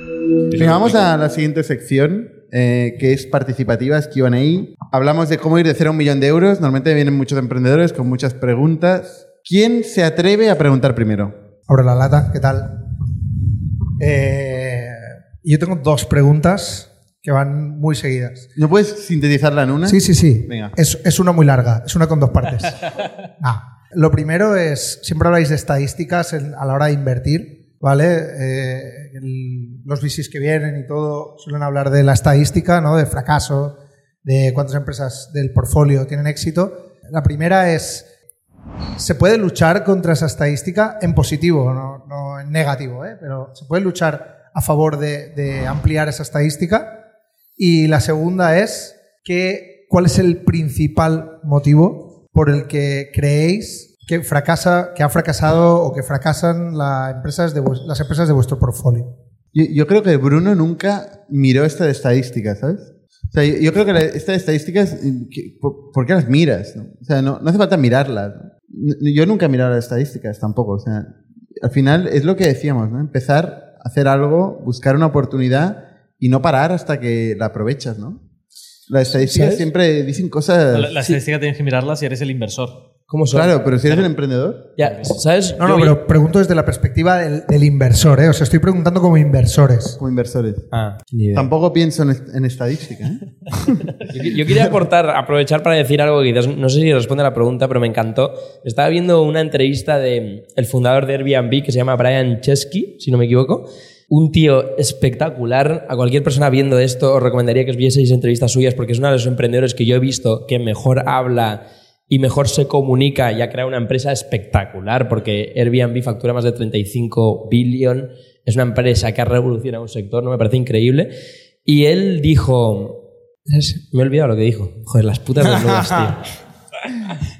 Venga, vamos a la siguiente sección, eh, que es participativa, es QA. Hablamos de cómo ir de cero a un millón de euros. Normalmente vienen muchos emprendedores con muchas preguntas. ¿Quién se atreve a preguntar primero? Abro la lata, ¿qué tal? Eh, yo tengo dos preguntas que van muy seguidas. ¿No puedes sintetizarla en una? Sí, sí, sí. Venga. Es, es una muy larga, es una con dos partes. Ah, lo primero es, siempre habláis de estadísticas en- a la hora de invertir, Eh, los VCs que vienen y todo suelen hablar de la estadística, ¿no? De fracaso, de cuántas empresas del portfolio tienen éxito. La primera es, se puede luchar contra esa estadística en positivo, no, no en negativo, ¿eh? pero se puede luchar a favor de, de ampliar esa estadística. Y la segunda es que, cuál es el principal motivo por el que creéis que fracasa, que ha fracasado o que fracasan la empresas de las empresas de vuestro portfolio. Yo, yo creo que Bruno nunca miró esta de estadísticas, ¿sabes? O sea, yo, yo creo que la- esta de estadísticas, eh, ¿por, por qué las miras? no? O sea, no, no hace falta mirarlas. Yo nunca he mirado las estadísticas tampoco. O sea, al final es lo que decíamos, ¿no? Empezar a hacer algo, buscar una oportunidad y no parar hasta que la aprovechas, ¿no? Las estadísticas ¿Sabes? siempre dicen cosas... La, la estadística tienes que mirarla si eres el inversor. ¿Cómo son? Claro, pero si eres el emprendedor... Ya, ¿sabes? No, Yo no, vi- pero pregunto desde la perspectiva del, del inversor, ¿eh? O sea, estoy preguntando como inversores. como inversores. Ah, ni idea. Tampoco pienso en, est- en estadística. ¿eh? Yo, yo quería aportar, aprovechar para decir algo que quizás no sé si responde a la pregunta, pero me encantó. Estaba viendo una entrevista de el fundador de Airbnb que se llama Brian Chesky, si no me equivoco. Un tío espectacular. A cualquier persona viendo esto os recomendaría que os vieseis entrevistas suyas porque es uno de los emprendedores que yo he visto que mejor habla y mejor se comunica y ha creado una empresa espectacular porque Airbnb factura más de 35 billón. Es una empresa que ha revolucionado un sector, ¿no? Me parece increíble. Y él dijo. Me he olvidado lo que dijo. Joder, las putas desnudas, tío.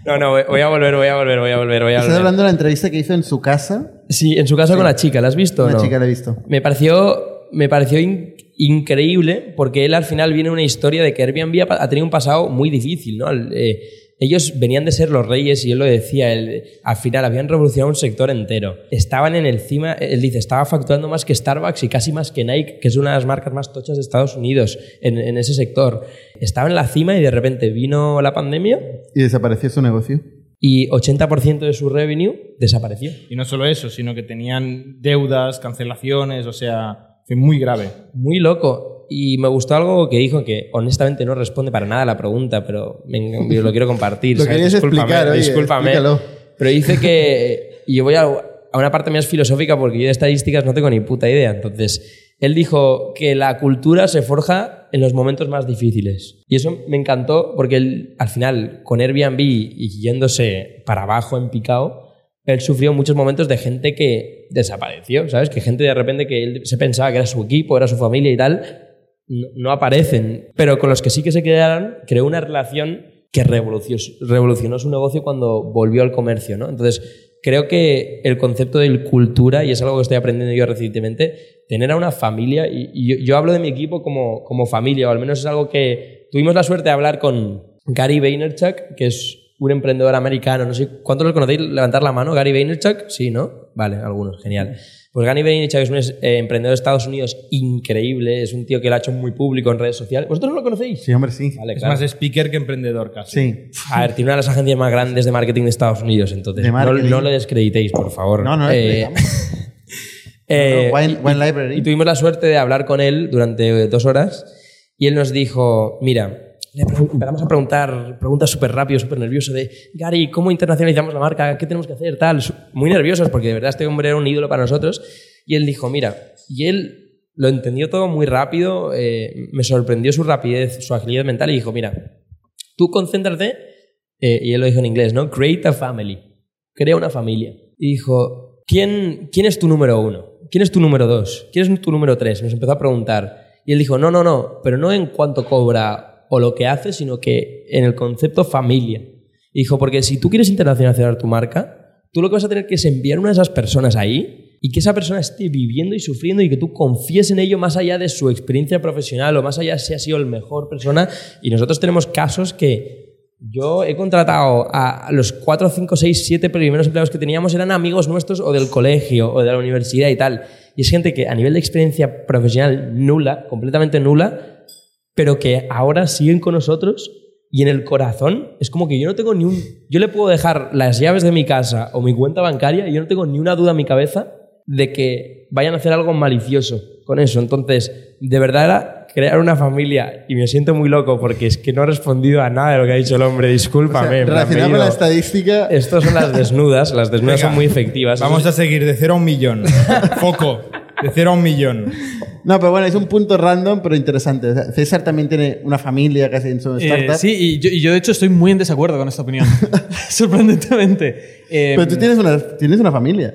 No, no, voy a volver, voy a volver, voy a volver, voy a Estás volver. hablando de la entrevista que hizo en su casa. Sí, en su caso con la chica, ¿la has visto Una no? chica la he visto. Me pareció, me pareció in- increíble porque él al final viene una historia de que Airbnb ha, tenido un pasado muy difícil, ¿no? Eh, ellos venían de ser los reyes y él lo decía, él- al final habían revolucionado un sector entero. Estaban en el cima, él dice, estaba facturando más que Starbucks y casi más que Nike, que es una de las marcas más tochas de Estados Unidos en, en ese sector. Estaba en la cima y de repente vino la pandemia Y desapareció su negocio. y 80% de su revenue desapareció. Y no solo eso, sino que tenían deudas, cancelaciones, o sea, fue muy grave. Muy loco. Y me gustó algo que dijo que honestamente no responde para nada a la pregunta, pero me, yo lo quiero compartir. Lo ¿sabes? querías Discúlpame, explicar, oye, discúlpame. explícalo. Pero dice que. Y yo voy a, a una parte más filosófica porque yo de estadísticas no tengo ni puta idea. Entonces, él dijo que la cultura se forja en los momentos más difíciles. Y eso me encantó porque él, al final, con Airbnb y yéndose para abajo en picado, él sufrió muchos momentos de gente que desapareció, ¿sabes? Que gente de repente que él se pensaba que era su equipo, era su familia y tal, no, no aparecen. Pero con los que sí que se quedaron, creó una relación que revolucionó, su negocio cuando volvió al comercio, ¿no? Entonces, creo que el concepto de cultura, y es algo que estoy aprendiendo yo recientemente, tener a una familia, y, y yo, yo hablo de mi equipo como, como familia, o al menos es algo que tuvimos la suerte de hablar con Gary Vaynerchuk, que es un emprendedor americano, no sé, ¿cuántos lo conocéis? Levantar la mano, Gary Vaynerchuk, sí, ¿no? Vale, algunos, genial. Pues Gary Vaynerchuk es un eh, emprendedor de Estados Unidos increíble, es un tío que lo ha hecho muy público en redes sociales. ¿Vosotros no lo conocéis? Sí, hombre, sí. Vale, Es claro. más speaker que emprendedor casi. Sí. A ver, tiene una de las agencias más grandes de marketing de Estados Unidos, entonces De no, marketing. no lo descreditéis, por favor. No, no Eh, eh, No, no, wine- y- wine y- library. Y tuvimos la suerte de hablar con él durante dos horas y él nos dijo, mira, le empezamos a preguntar preguntas súper rápido, súper nervioso de, Gary, ¿cómo internacionalizamos la marca? ¿Qué tenemos que hacer? Tal, muy nerviosos porque de verdad este hombre era un ídolo para nosotros. Y él dijo, mira, y él lo entendió todo muy rápido, eh, me sorprendió su rapidez, su agilidad mental y dijo, mira, tú concéntrate, eh, y él lo dijo en inglés, ¿no? Create a family. Crea una familia. Y dijo, ¿quién, ¿quién es tu número uno? ¿Quién es tu número dos? ¿Quién es tu número tres? Nos empezó a preguntar. Y él dijo, no, no, no, pero no en cuánto cobra o lo que hace, sino que en el concepto familia. Y dijo, porque si tú quieres internacionalizar tu marca, tú lo que vas a tener que es enviar una de esas personas ahí y que esa persona esté viviendo y sufriendo y que tú confíes en ello más allá de su experiencia profesional o más allá si ha sido el mejor persona. Y nosotros tenemos casos que yo he contratado a los 4, 5, 6, 7 primeros empleados que teníamos eran amigos nuestros o del colegio o de la universidad y tal. Y es gente que a nivel de experiencia profesional nula, completamente nula, pero que ahora siguen con nosotros y en el corazón es como que yo no tengo ni un... Yo le puedo dejar las llaves de mi casa o mi cuenta bancaria y yo no tengo ni una duda en mi cabeza de que vayan a hacer algo malicioso con eso. Entonces, de verdad era crear una familia y me siento muy loco porque es que no he respondido a nada de lo que ha dicho el hombre. O sea, Discúlpame. me han relacionado con la estadística. Estas son las desnudas. Las desnudas Venga, son muy efectivas. Vamos a seguir de cero a un millón. Foco. De cero a un millón. No, pero bueno, es un punto random, pero interesante. O sea, César también tiene una familia casi en su Eh, startup. sí, y yo, y yo de hecho estoy muy en desacuerdo con esta opinión. Sorprendentemente. Eh, Pero tú tienes una, tienes una familia.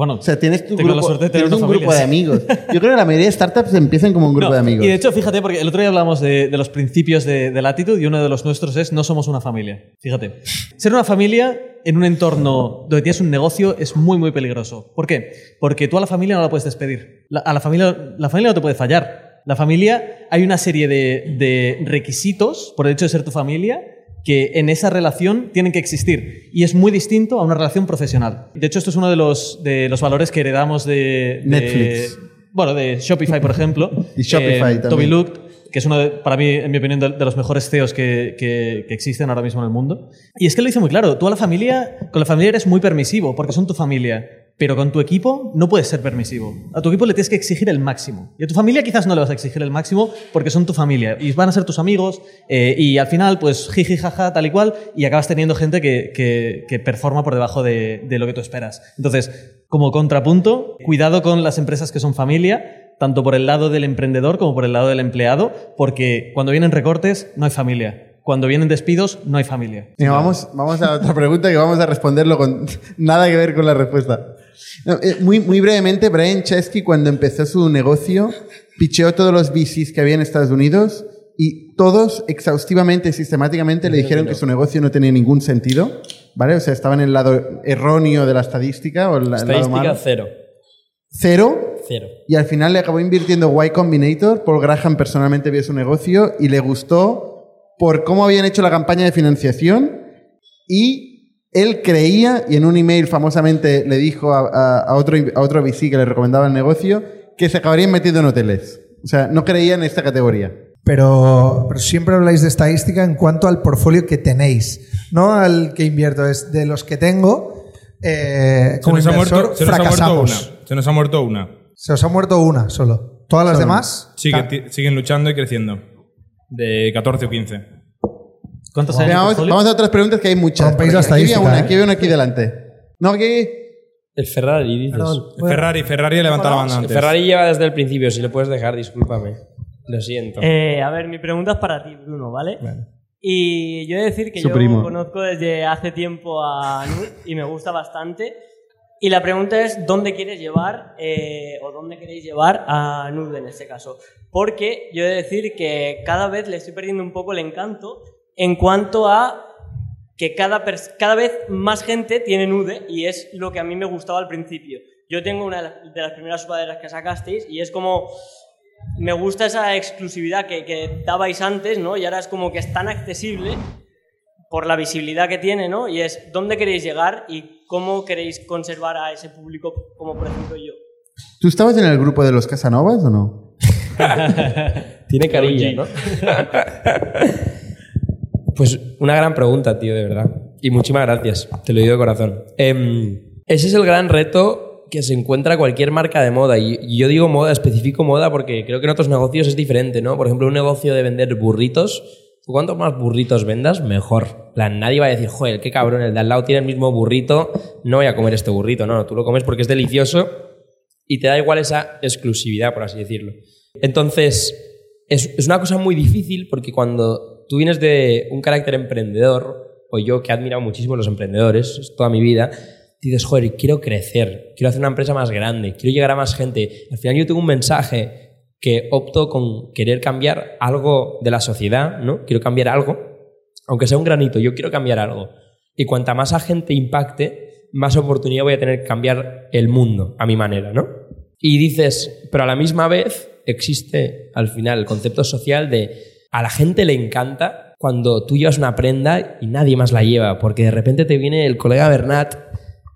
Bueno, O sea, tienes tu tengo la suerte de tener tienes un grupo de amigos. Yo creo que la mayoría de startups empiezan como un grupo No, de amigos. Y de hecho, fíjate, porque el otro día hablamos de, de los principios de, de Latitude y uno de los nuestros es no somos una familia. Fíjate. Ser una familia en un entorno donde tienes un negocio es muy, muy peligroso. ¿Por qué? Porque tú a la familia no la puedes despedir. La- a la familia, la familia no te puede fallar. La familia, hay una serie de, de requisitos por el hecho de ser tu familia que en esa relación tienen que existir. Y es muy distinto a una relación profesional. De hecho, esto es uno de los, de los valores que heredamos de, de- Netflix. bueno, de Shopify, por ejemplo. Y Shopify Eh, también. Toby Luke, que es uno, de- para mí, en mi opinión, de, de los mejores CEOs que, que- que existen ahora mismo en el mundo. Y es que lo dice muy claro, tú a la familia, con la familia eres muy permisivo, porque son tu familia. Pero con tu equipo no puedes ser permisivo. A tu equipo le tienes que exigir el máximo. Y a tu familia quizás no le vas a exigir el máximo porque son tu familia. Y van a ser tus amigos. eh, y al final, pues jiji, jaja, tal y cual. Y acabas teniendo gente que, que, que performa por debajo de, de lo que tú esperas. Entonces, como contrapunto, cuidado con las empresas que son familia, tanto por el lado del emprendedor como por el lado del empleado, porque cuando vienen recortes no hay familia. Cuando vienen despidos no hay familia. Vamos, vamos a otra pregunta que vamos a responderlo con nada que ver con la respuesta. Eh, muy, muy brevemente, Brian Chesky, cuando empezó su negocio, picheó todos los VCs que había en Estados Unidos y todos exhaustivamente y sistemáticamente le dijeron que su negocio no tenía ningún sentido. ¿Vale? O sea, estaban en el lado erróneo de la estadística o el, el lado Estadística malo. cero. Cero. Cero. Y al final le acabó invirtiendo Y Combinator. Paul Graham personalmente vio su negocio y le gustó por cómo habían hecho la campaña de financiación y él creía, y en un email famosamente le dijo a, a- a otro, a otro VC que le recomendaba el negocio, que se acabarían metiendo en hoteles. O sea, no creía en esta categoría. Pero, pero siempre habláis de estadística en cuanto al portfolio que tenéis, no al que invierto. Es de los que tengo, eh, Se como nos, ha inversor, muerto, se nos ha muerto fracasamos. una. Se nos ha muerto una. Se os ha muerto una solo. Todas las Solo. demás. Sigue- siguen luchando y creciendo. De 14 o 15. ¿Cuántos Venga, el vamos, vamos a otras preguntas que hay muchas. Aquí, había una, ¿eh? aquí había una aquí delante. No, aquí. El Ferrari, dices. Perdón. Ferrari, Ferrari levanta la banda antes. Ferrari lleva desde el principio, si le puedes dejar, discúlpame. Lo siento. Eh, a ver, mi pregunta es para ti, Bruno, ¿vale? Y yo he de decir que Su yo primo. conozco desde hace tiempo a Nud y me gusta bastante. Y la pregunta es, ¿dónde quieres llevar eh, o dónde queréis llevar a Nud en este caso? Porque yo he de decir que cada vez le estoy perdiendo un poco el encanto en cuanto a que cada, cada vez más gente tiene Nude y es lo que a mí me gustaba al principio. Yo tengo una de las- de las primeras sudaderas que sacasteis y es como me gusta esa exclusividad que, que dabais antes, ¿no? Y ahora es como que es tan accesible por la visibilidad que tiene, ¿no? Y es dónde queréis llegar y cómo queréis conservar a ese público, como por ejemplo yo. ¿Tú estabas en el grupo de los Casanovas o no? Tiene carilla, ¿no? pues una gran pregunta, tío, de verdad. Y muchísimas gracias, te lo digo de corazón. Em, ese es el gran reto que se encuentra cualquier marca de moda. Y yo digo moda, específico moda, porque creo que en otros negocios es diferente, ¿no? Por ejemplo, un negocio de vender burritos. tú Cuantos más burritos vendas, mejor. Plan, nadie va a decir, joder, qué cabrón, el de al lado tiene el mismo burrito, no voy a comer este burrito. No, no, tú lo comes porque es delicioso y te da igual esa exclusividad, por así decirlo. Entonces, es, es una cosa muy difícil porque cuando tú vienes de un carácter emprendedor, o yo que he admirado muchísimo a los emprendedores es toda mi vida, dices, joder, quiero crecer, quiero hacer una empresa más grande, quiero llegar a más gente. Al final yo tengo un mensaje que opto con querer cambiar algo de la sociedad, ¿no? Quiero cambiar algo, aunque sea un granito, yo quiero cambiar algo. Y cuanta más a gente impacte, más oportunidad voy a tener que cambiar el mundo a mi manera, ¿no? Y dices, pero a la misma vez existe al final el concepto social de a la gente le encanta cuando tú llevas una prenda y nadie más la lleva, porque de repente te viene el colega Bernat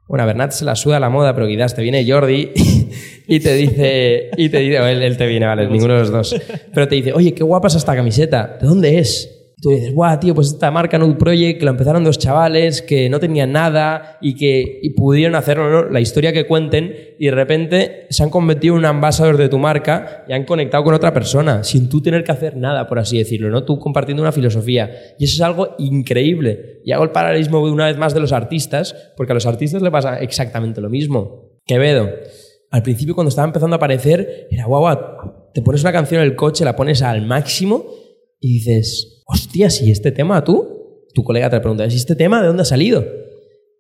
Bueno, a Bernat se la suda la moda, pero quizás te viene Jordi y te dice, y te dice, o él, él te viene, vale, ninguno de los dos, pero te dice, oye, qué guapa es esta camiseta, ¿de dónde es? Tú dices, guau, tío, pues esta marca Nude Project, que lo empezaron dos chavales que no tenían nada y que y pudieron hacerlo, ¿no? la historia que cuenten, y de repente se han convertido en un ambasador de tu marca y han conectado con otra persona, sin tú tener que hacer nada, por así decirlo, ¿no? Tú compartiendo una filosofía. Y eso es algo increíble. Y hago el paralelismo una vez más de los artistas, porque a los artistas le pasa exactamente lo mismo. Quevedo, al principio cuando estaba empezando a aparecer, era guau, te pones una canción en el coche, la pones al máximo y dices, hostia, si este tema tú, tu colega te pregunta, ¿y este tema de dónde ha salido?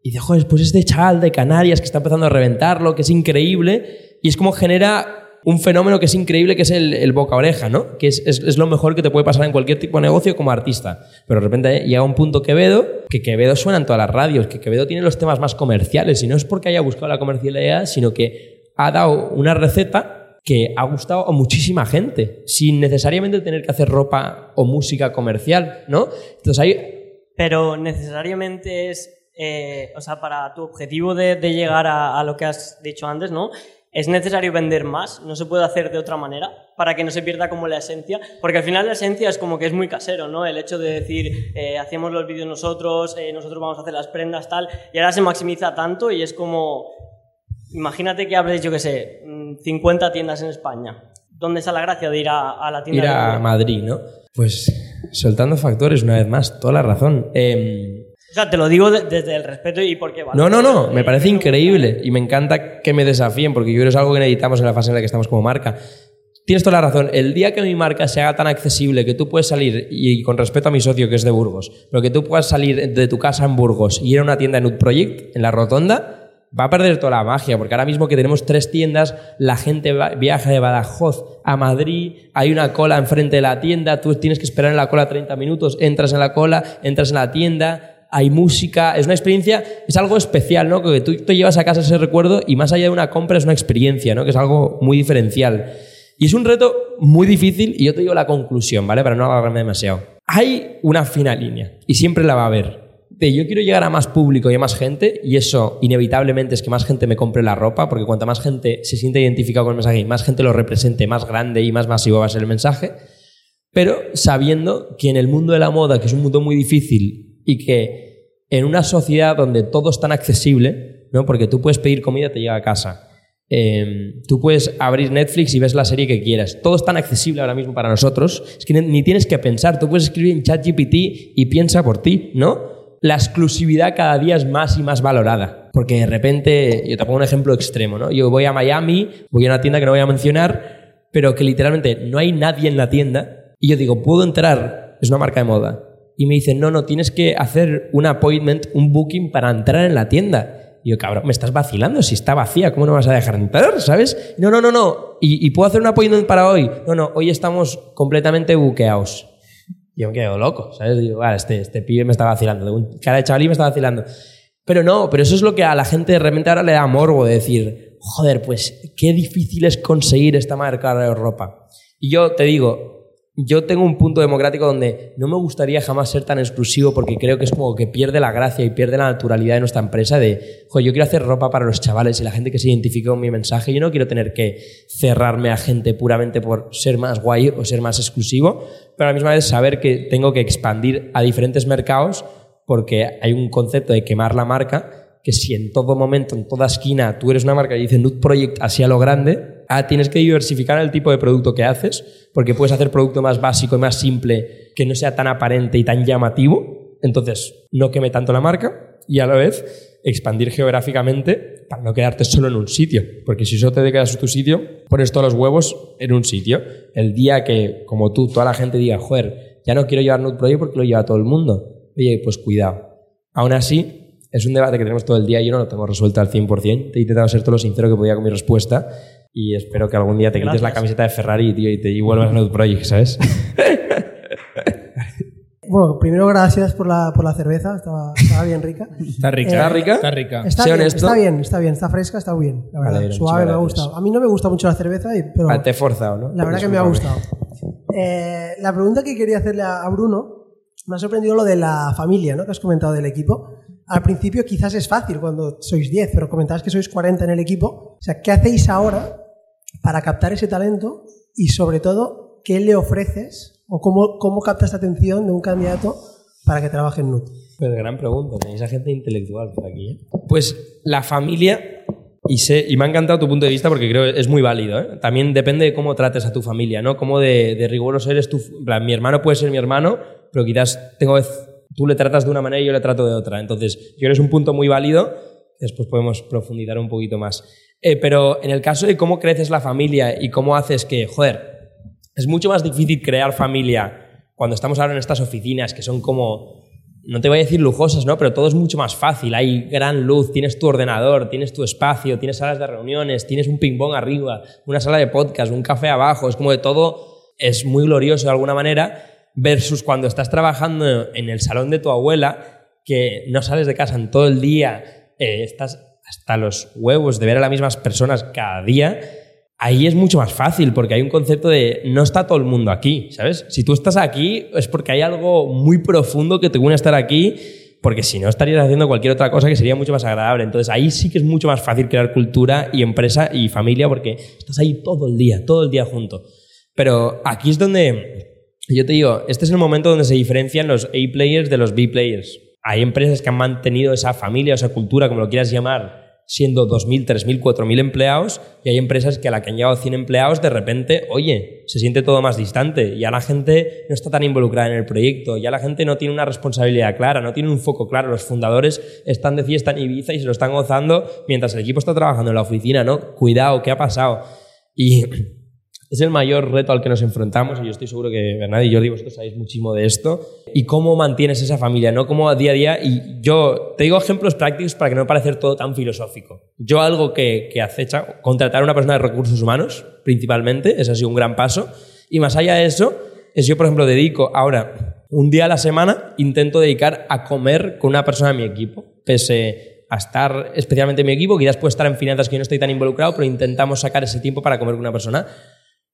Y dice, joder, pues este chaval de Canarias que está empezando a reventarlo, que es increíble, y es como genera un fenómeno que es increíble, que es el, el boca oreja, ¿no? Que es, es- es lo mejor que te puede pasar en cualquier tipo de negocio como artista. Pero de repente llega un punto Quevedo, que Quevedo suena en todas las radios, que Quevedo tiene los temas más comerciales, y no es porque haya buscado la comercialidad, sino que ha dado una receta que ha gustado a muchísima gente, sin necesariamente tener que hacer ropa o música comercial, ¿no? Entonces hay... Pero necesariamente es, eh, o sea, para tu objetivo de, llegar a, a lo que has dicho antes, ¿no? Es necesario vender más, no se puede hacer de otra manera para que no se pierda como la esencia, porque al final la esencia es como que es muy casero, ¿no? El hecho de decir, eh, hacemos los vídeos nosotros, eh, nosotros vamos a hacer las prendas, tal, y ahora se maximiza tanto y es como, imagínate que hables, yo qué sé, mm, 50 tiendas en España. ¿Dónde está la gracia de ir a, a la tienda? ir a? Madrid, ¿no? Pues soltando factores una vez más, toda la razón. Em, O sea, te lo digo de- desde el respeto y porque vale. no, no, no, me Eh, parece increíble y me encanta que me desafíen porque yo creo que es algo que necesitamos en la fase en la que estamos como marca. Tienes toda la razón. El día que mi marca se haga tan accesible que tú puedes salir, y con respeto a mi socio que es de Burgos, pero que tú puedas salir de tu casa en Burgos y ir a una tienda en Nude Project, en la rotonda, va a perder toda la magia, porque ahora mismo que tenemos tres tiendas, la gente viaja de Badajoz a Madrid, hay una cola enfrente de la tienda, tú tienes que esperar en la cola 30 minutos, entras en la cola, entras en la tienda, hay música, es una experiencia, es algo especial, ¿no? Que tú te llevas a casa ese recuerdo y más allá de una compra es una experiencia, ¿no? Que es algo muy diferencial. Y es un reto muy difícil y yo te digo la conclusión, ¿vale? Para no alargarme demasiado. Hay una fina línea y siempre la va a haber. De yo quiero llegar a más público y a más gente y eso inevitablemente es que más gente me compre la ropa porque cuanta más gente se siente identificado con el mensaje y más gente lo represente, más grande y más masivo va a ser el mensaje. Pero sabiendo que en el mundo de la moda, que es un mundo muy difícil y que en una sociedad donde todo es tan accesible, ¿no? porque tú puedes pedir comida, te llega a casa. Eh, tú puedes abrir Netflix y ves la serie que quieras. Todo es tan accesible ahora mismo para nosotros. Es que ni tienes que pensar. Tú puedes escribir en ChatGPT y piensa por ti, ¿no? La exclusividad cada día es más y más valorada. Porque de repente, yo te pongo un ejemplo extremo, ¿no? Yo voy a Miami, voy a una tienda que no voy a mencionar, pero que literalmente no hay nadie en la tienda. Y yo digo, ¿puedo entrar? Es una marca de moda. Y me dicen, no, no, tienes que hacer un appointment, un booking para entrar en la tienda. Y yo, cabrón, me estás vacilando, si está vacía, ¿cómo no vas a dejar entrar? ¿Sabes? No, no, no, no. ¿Y, y puedo hacer un appointment para hoy? No, no, hoy estamos completamente buqueados. Yo me quedo loco, ¿sabes? Digo, vale, este, este pibe me está vacilando. De chavalí me está vacilando. Pero no, pero eso es lo que a la gente de repente ahora le da morbo de decir, joder, pues qué difícil es conseguir esta marca de ropa. Y yo te digo, yo tengo un punto democrático donde no me gustaría jamás ser tan exclusivo porque creo que es como que pierde la gracia y pierde la naturalidad de nuestra empresa de, joder, yo quiero hacer ropa para los chavales y la gente que se identifique con mi mensaje. Yo no quiero tener que cerrarme a gente puramente por ser más guay o ser más exclusivo, pero a la misma vez saber que tengo que expandir a diferentes mercados porque hay un concepto de quemar la marca que si en todo momento, en toda esquina, tú eres una marca y dice Nude Project así a lo grande, ah, tienes que diversificar el tipo de producto que haces, porque puedes hacer producto más básico y más simple, que no sea tan aparente y tan llamativo. Entonces, no queme tanto la marca y a la vez expandir geográficamente para no quedarte solo en un sitio. Porque si solo te quedas en tu sitio, pones todos los huevos en un sitio. El día que, como tú, toda la gente diga, joder, ya no quiero llevar Nude Project porque lo lleva todo el mundo. Oye, pues cuidado. Aún así, es un debate que tenemos todo el día y yo no lo tengo resuelto al 100%. Te he intentado ser todo lo sincero que podía con mi respuesta y espero que algún día te quites la camiseta de Ferrari, tío, y te y vuelvas a Nude Project, ¿sabes? Bueno, primero gracias por la, por la cerveza, estaba, estaba bien rica. Está rica. ¿Está rica? Está rica. Está bien, honesto. está bien, está bien, está fresca, está bien, la verdad. Vale, Suave, me ha gustado. A mí no me gusta mucho la cerveza, y- pero Ah, te he forzado, ¿no? la verdad que me ha gustado. Eh, la pregunta que quería hacerle a a Bruno, me ha sorprendido lo de la familia, ¿no? Que has comentado del equipo. al principio quizás es fácil cuando sois 10, pero comentabas que sois 40 en el equipo. O sea, ¿qué hacéis ahora para captar ese talento y sobre todo, qué le ofreces o cómo, cómo captas la atención de un candidato para que trabaje en NUT? Pues gran pregunta, tenéis a gente intelectual por aquí. ¿eh? Pues la familia, y, sé, y me ha encantado tu punto de vista porque creo que es muy válido. ¿eh? También depende de cómo trates a tu familia, ¿no? Cómo de, de riguroso eres tú. Mi hermano puede ser mi hermano, pero quizás tengo, tú le tratas de una manera y yo le trato de otra. Entonces, yo creo que es un punto muy válido. Después podemos profundizar un poquito más. Eh, pero en el caso de cómo creces la familia y cómo haces que, joder, es mucho más difícil crear familia cuando estamos ahora en estas oficinas que son como no te voy a decir lujosas, ¿no? Pero todo es mucho más fácil. Hay gran luz, tienes tu ordenador, tienes tu espacio, tienes salas de reuniones, tienes un ping-pong arriba, una sala de podcast, un café abajo. Es como de todo es muy glorioso de alguna manera, versus cuando estás trabajando en el salón de tu abuela, que no sales de casa en todo el día, eh, estás hasta los huevos de ver a las mismas personas cada día ahí es mucho más fácil porque hay un concepto de no está todo el mundo aquí, ¿sabes? Si tú estás aquí es porque hay algo muy profundo que te une a estar aquí, porque si no estarías haciendo cualquier otra cosa que sería mucho más agradable. Entonces ahí sí que es mucho más fácil crear cultura y empresa y familia porque estás ahí todo el día, todo el día junto. Pero aquí es donde yo te digo, este es el momento donde se diferencian los A players de los B players. Hay empresas que han mantenido esa familia, esa cultura, como lo quieras llamar, siendo 2.000, 3.000, 4.000 empleados y hay empresas que a la que han llegado 100 empleados de repente, oye, se siente todo más distante, ya la gente no está tan involucrada en el proyecto, ya la gente no tiene una responsabilidad clara, no tiene un foco claro, los fundadores están de fiesta en Ibiza y se lo están gozando mientras el equipo está trabajando en la oficina, ¿no? Cuidado, ¿qué ha pasado? Y es el mayor reto al que nos enfrentamos y yo estoy seguro que Bernardo y Jordi vosotros sabéis muchísimo de esto y cómo mantienes esa familia, no como día a día y yo te digo ejemplos prácticos para que no parecer todo tan filosófico. Yo algo que, que acecha, contratar a una persona de recursos humanos principalmente, ha sido un gran paso y más allá de eso, es yo por ejemplo dedico ahora un día a la semana intento dedicar a comer con una persona de mi equipo, pese a estar especialmente en mi equipo, quizás puede estar en finanzas que yo no estoy tan involucrado, pero intentamos sacar ese tiempo para comer con una persona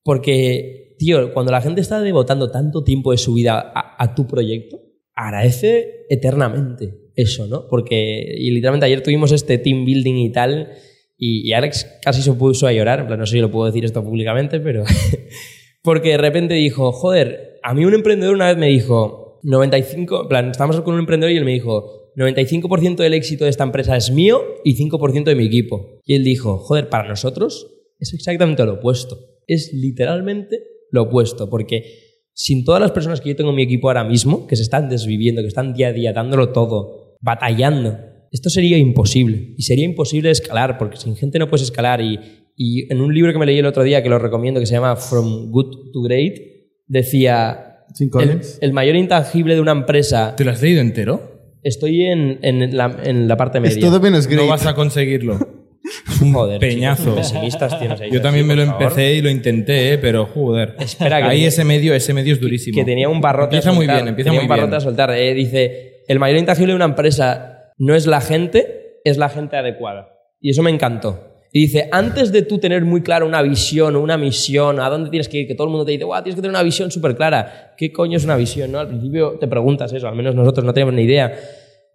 porque, tío, cuando la gente está devotando tanto tiempo de su vida a, tu proyecto, agradece eternamente eso, ¿no? Porque, y literalmente ayer tuvimos este team building y tal, y, Alex casi se puso a llorar, en plan, no sé si lo puedo decir esto públicamente, pero... porque de repente dijo, joder, a mí un emprendedor una vez me dijo, 95, en plan, estábamos con un emprendedor y él me dijo, 95% del éxito de esta empresa es mío y 5% de mi equipo. Y él dijo, joder, para nosotros es exactamente lo opuesto es literalmente lo opuesto, porque sin todas las personas que yo tengo en mi equipo ahora mismo, que se están desviviendo, que están día a día dándolo todo, batallando, esto sería imposible. Y sería imposible escalar, porque sin gente no puedes escalar. Y, y en un libro que me leí el otro día, que lo recomiendo, que se llama From Good to Great, decía, el, el, mayor intangible de una empresa... ¿Te lo has leído entero? Estoy en, en, la, en la parte media. Es todo menos great. No vas a conseguirlo. Joder, peñazo. pesimistas tienes ahí. Yo también me lo empecé y lo intenté, ¿eh? pero joder. Espera, que ahí ese medio, ese medio es durísimo. Que tenía un barrote empieza a muy bien, empieza tenía muy un barrote bien. a soltar. Eh, dice, el mayor intangible de una empresa no es la gente, es la gente adecuada. Y eso me encantó. Y dice, antes de tú tener muy clara una visión o una misión, a dónde tienes que ir, que todo el mundo te dice, guau, tienes que tener una visión súper clara. ¿Qué coño es una visión? ¿no? Al principio te preguntas eso, al menos nosotros no tenemos ni idea.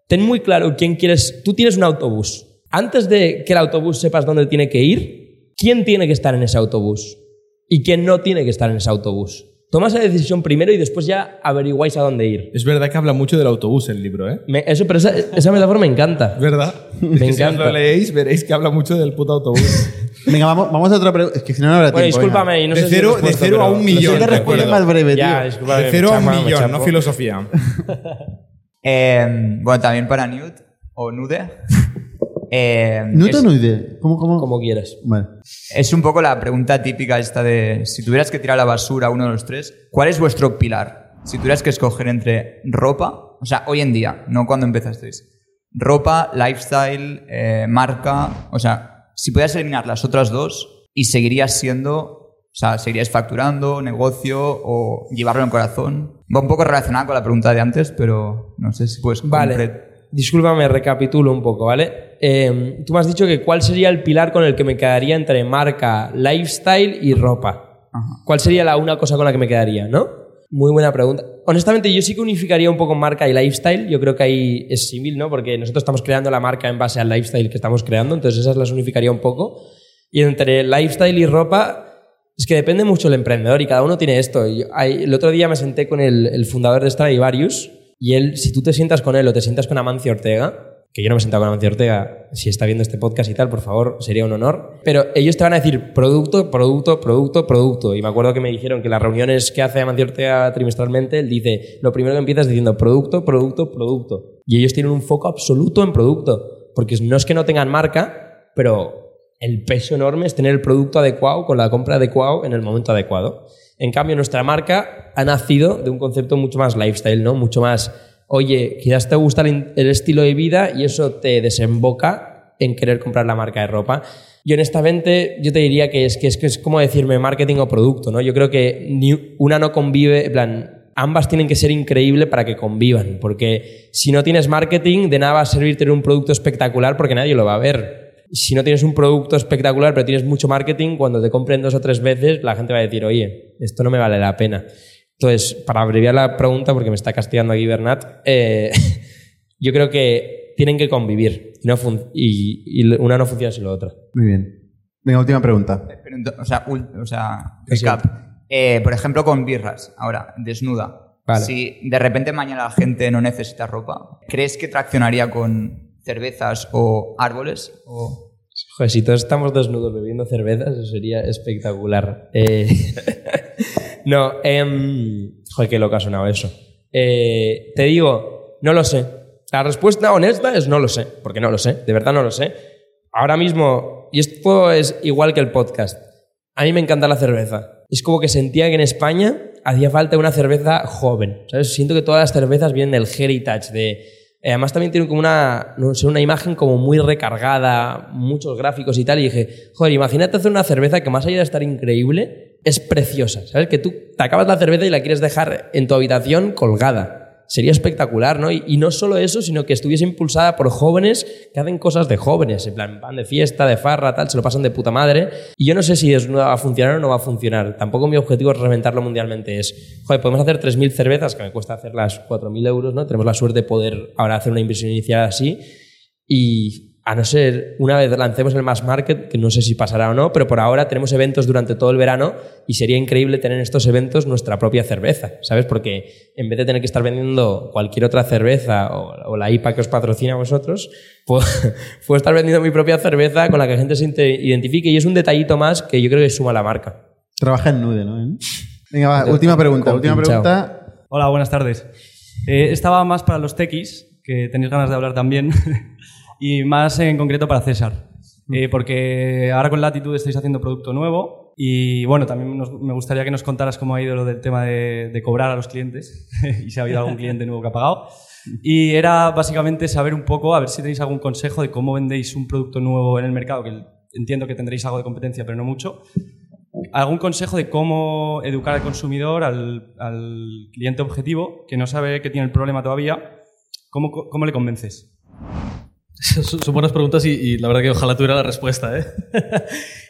Ten muy claro quién quieres. Tú tienes un autobús. Antes de que el autobús sepas dónde tiene que ir, ¿quién tiene que estar en ese autobús? ¿Y quién no tiene que estar en ese autobús? Tomas la decisión primero y después ya averiguáis a dónde ir. Es verdad que habla mucho del autobús el libro, ¿eh? Me- eso, pero esa, esa metáfora me encanta. ¿Verdad? Me Si os encanta. lo leéis, veréis que habla mucho del puto autobús. Venga, vamos, vamos a otra pregunta. Es que si no, no habrá Bueno, tiempo. discúlpame, y no De sé si cero- de respuesto, cero a un millón, Venga, de más breve, Ya, tío. De cero a me un millón, no filosofía. Eh, bueno, también para Newt o Nude. Eh, ¿Nuto es, o nude? ¿Cómo, cómo? Como quieras. Vale. es un poco la pregunta típica esta de si tuvieras que tirar a la basura uno de los tres, ¿cuál es vuestro pilar? Si tuvieras que escoger entre ropa, o sea, hoy en día, no cuando empezasteis. Ropa, lifestyle, eh, marca, o sea, si pudieras eliminar las otras dos y seguirías siendo, o sea, seguirías facturando, negocio o llevarlo en el corazón. Va un poco relacionado con la pregunta de antes, pero no sé si puedes Vale. Discúlpame, recapitulo un poco, ¿vale? Eh, tú me has dicho que cuál sería el pilar con el que me quedaría entre marca, lifestyle y ropa. Ajá. ¿Cuál sería la una cosa con la que me quedaría, no? Muy buena pregunta. Honestamente, yo sí que unificaría un poco marca y lifestyle. Yo creo que ahí es civil, ¿no? Porque nosotros estamos creando la marca en base al lifestyle que estamos creando, entonces esas las unificaría un poco. Y entre lifestyle y ropa, es que depende mucho el emprendedor y cada uno tiene esto. Yo- hay- el otro día me senté con el, el fundador de Stradivarius y él, si tú te sientas con él o te sientas con Amancio Ortega, que yo no me he sentado con Amancio Ortega, si está viendo este podcast y tal, por favor, sería un honor. Pero ellos te van a decir producto, producto, producto, producto. Y me acuerdo que me dijeron que las reuniones que hace Amancio Ortega trimestralmente, él dice, lo primero que empiezas diciendo producto, producto, producto. Y ellos tienen un foco absoluto en producto. Porque no es que no tengan marca, pero el peso enorme es tener el producto adecuado con la compra adecuado en el momento adecuado. En cambio, nuestra marca ha nacido de un concepto mucho más lifestyle, ¿no? Mucho más, oye, quizás te gusta el, estilo de vida y eso te desemboca en querer comprar la marca de ropa. Y honestamente, yo te diría que es, que es, que es como decirme marketing o producto, ¿no? Yo creo que ni una no convive, en plan, ambas tienen que ser increíbles para que convivan, porque si no tienes marketing, de nada va a servir tener un producto espectacular porque nadie lo va a ver. Si no tienes un producto espectacular, pero tienes mucho marketing, cuando te compren dos o tres veces, la gente va a decir, oye, esto no me vale la pena. Entonces, para abreviar la pregunta, porque me está castigando aquí Bernat, eh, yo creo que tienen que convivir y, no fun- y- y una no funciona sin la otra. Muy bien. Venga, última pregunta. Pero o sea, o sea Eso. recap. Eh, por ejemplo, con birras, ahora, desnuda. Vale. Si de repente mañana la gente no necesita ropa, ¿crees que traccionaría con cervezas o árboles? O... Joder, si todos estamos desnudos bebiendo cervezas, eso sería espectacular. Eh, no, em, joder, qué loco ha sonado eso. Eh, te digo, no lo sé. La respuesta honesta es no lo sé, porque no lo sé, de verdad no lo sé. Ahora mismo, y esto es igual que el podcast, a mí me encanta la cerveza. Es como que sentía que en España hacía falta una cerveza joven. ¿sabes? Siento que todas las cervezas vienen del heritage, de, eh, además también tienen como una, no sé, una imagen como muy recargada, muchos gráficos y tal, y dije, joder, imagínate hacer una cerveza que más allá de estar increíble, es preciosa, ¿sabes? Que tú te acabas la cerveza y la quieres dejar en tu habitación colgada. Sería espectacular, ¿no? Y, no solo eso, sino que estuviese impulsada por jóvenes que hacen cosas de jóvenes, en plan, van de fiesta, de farra, tal, se lo pasan de puta madre. Y yo no sé si desnuda va a funcionar o no va a funcionar. Tampoco mi objetivo es reventarlo mundialmente. Es, joder, podemos hacer 3.000 cervezas, que me cuesta hacer las 4.000 euros, ¿no? Tenemos la suerte de poder ahora hacer una inversión inicial así. Y a no ser una vez lancemos el mass market, que no sé si pasará o no, pero por ahora tenemos eventos durante todo el verano y sería increíble tener en estos eventos nuestra propia cerveza, ¿sabes? Porque en vez de tener que estar vendiendo cualquier otra cerveza o, o la IPA que os patrocina a vosotros, puedo, puedo estar vendiendo mi propia cerveza con la que la gente se identifique y es un detallito más que yo creo que suma la marca. Trabaja en Nude, ¿no? Venga, va, última pregunta. Última pregunta. Hola, buenas tardes. Eh, estaba más para los tequis, que tenéis ganas de hablar también, y más en concreto para César. Eh, porque ahora con Latitud estáis haciendo producto nuevo y bueno, también me gustaría que nos contaras cómo ha ido lo del tema de, de cobrar a los clientes y si ha habido algún cliente nuevo que ha pagado. Y era básicamente saber un poco, a ver si tenéis algún consejo de cómo vendéis un producto nuevo en el mercado, que entiendo que tendréis algo de competencia, pero no mucho. ¿Algún consejo de cómo educar al consumidor, al, al cliente objetivo, que no sabe que tiene el problema todavía? ¿Cómo, cómo le convences? Son buenas preguntas y, la verdad que ojalá tuviera la respuesta. ¿eh?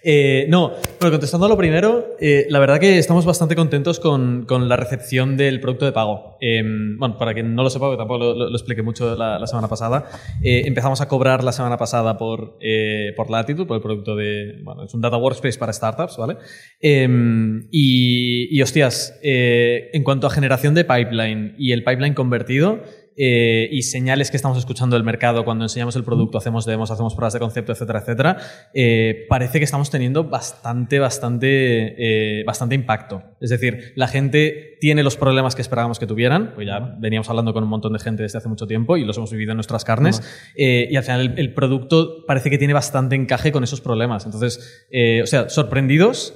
Eh, no, pero contestando a lo primero, eh, la verdad que estamos bastante contentos con, con la recepción del producto de pago. Eh, bueno, para quien no lo sepa, porque tampoco lo, lo- expliqué mucho la, semana pasada, eh, empezamos a cobrar la semana pasada por, por Latitude, por el producto de... Bueno, es un data workspace para startups, ¿vale? Eh, y, y, hostias, en cuanto a generación de pipeline y el pipeline convertido, eh, y señales que estamos escuchando del mercado cuando enseñamos el producto, hacemos demos, hacemos pruebas de concepto, etcétera, etcétera, eh, parece que estamos teniendo bastante, bastante, eh, bastante impacto. Es decir, la gente tiene los problemas que esperábamos que tuvieran, pues ya veníamos hablando con un montón de gente desde hace mucho tiempo y los hemos vivido en nuestras carnes, eh, y al final el, el producto parece que tiene bastante encaje con esos problemas. Entonces, eh, o sea, sorprendidos.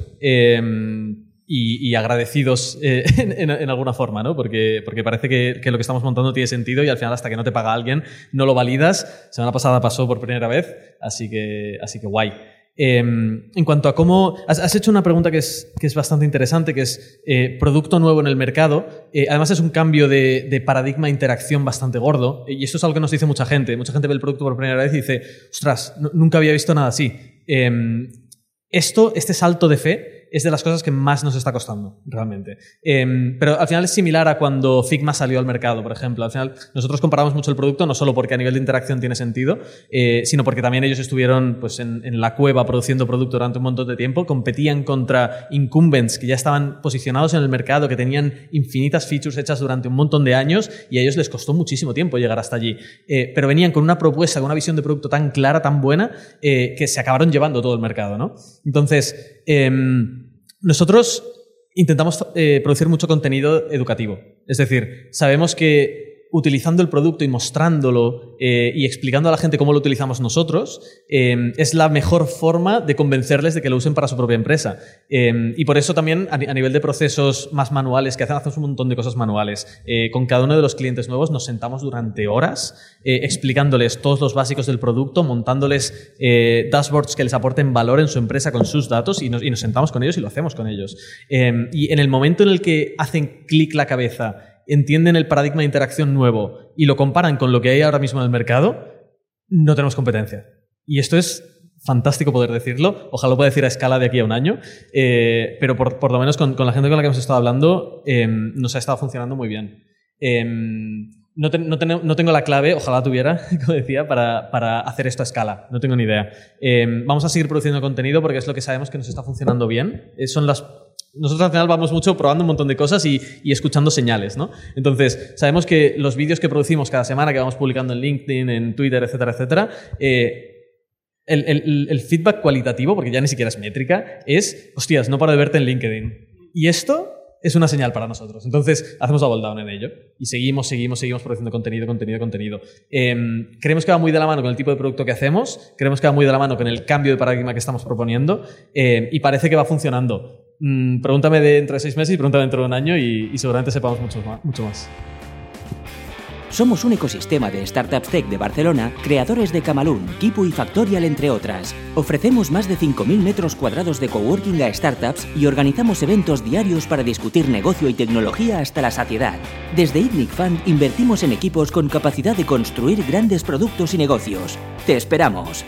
Y, agradecidos eh, en, alguna forma, ¿no? Porque, porque parece que, lo que estamos montando tiene sentido y al final hasta que no te paga alguien no lo validas. Semana pasada pasó por primera vez, así que, así que guay. Eh, en cuanto a cómo... Has, hecho una pregunta que es, que es bastante interesante, que es eh, producto nuevo en el mercado. Eh, además es un cambio de, de paradigma de interacción bastante gordo y esto es algo que nos dice mucha gente. Mucha gente ve el producto por primera vez y dice, ostras, nu- nunca había visto nada así. Eh, esto, este salto de fe es de las cosas que más nos está costando, realmente. Em, pero al final es similar a cuando Figma salió al mercado, por ejemplo. Al final nosotros comparamos mucho el producto, no solo porque a nivel de interacción tiene sentido, eh, sino porque también ellos estuvieron pues, en, en la cueva produciendo producto durante un montón de tiempo, competían contra incumbents que ya estaban posicionados en el mercado, que tenían infinitas features hechas durante un montón de años y a ellos les costó muchísimo tiempo llegar hasta allí. Eh, pero venían con una propuesta, con una visión de producto tan clara, tan buena, eh, que se acabaron llevando todo el mercado, ¿no? Entonces, em, nosotros intentamos eh, producir mucho contenido educativo. Es decir, sabemos que utilizando el producto y mostrándolo eh, y explicando a la gente cómo lo utilizamos nosotros, eh, es la mejor forma de convencerles de que lo usen para su propia empresa. Eh, y por eso también a, ni- a nivel de procesos más manuales, que hacen, hacemos un montón de cosas manuales. Eh, con cada uno de los clientes nuevos nos sentamos durante horas eh, explicándoles todos los básicos del producto, montándoles eh, dashboards que les aporten valor en su empresa con sus datos y nos, y nos sentamos con ellos y lo hacemos con ellos. Y en el momento en el que hacen clic la cabeza entienden el paradigma de interacción nuevo y lo comparan con lo que hay ahora mismo en el mercado, no tenemos competencia. Y esto es fantástico poder decirlo. Ojalá lo pueda decir a escala de aquí a un año. Eh, pero por, por lo menos con, con la gente con la que hemos estado hablando, eh, nos ha estado funcionando muy bien. Eh, no, no no tengo la clave, ojalá tuviera, como decía, para, para hacer esto a escala. No tengo ni idea. Eh, vamos a seguir produciendo contenido porque es lo que sabemos que nos está funcionando bien. Eh, son las nosotros al final vamos mucho probando un montón de cosas y, y escuchando señales, ¿no? Entonces, sabemos que los vídeos que producimos cada semana, que vamos publicando en LinkedIn, en Twitter, etcétera, etcétera, eh, el, el- el feedback cualitativo, porque ya ni siquiera es métrica, es, hostias, no paro de verte en LinkedIn. Y esto es una señal para nosotros. Entonces, hacemos double down en ello y seguimos, seguimos, seguimos produciendo contenido, contenido, contenido. Em, creemos que va muy de la mano con el tipo de producto que hacemos, creemos que va muy de la mano con el cambio de paradigma que estamos proponiendo em, y parece que va funcionando. Mm, pregúntame de dentro de seis meses y pregúntame dentro de un año y, seguramente sepamos mucho más. Mucho más. Somos un ecosistema de startups tech de Barcelona, creadores de Camalún, Kipu y Factorial, entre otras. Ofrecemos más de 5.000 metros cuadrados de coworking a startups y organizamos eventos diarios para discutir negocio y tecnología hasta la saciedad. Desde ITNIC Fund invertimos en equipos con capacidad de construir grandes productos y negocios. ¡Te esperamos!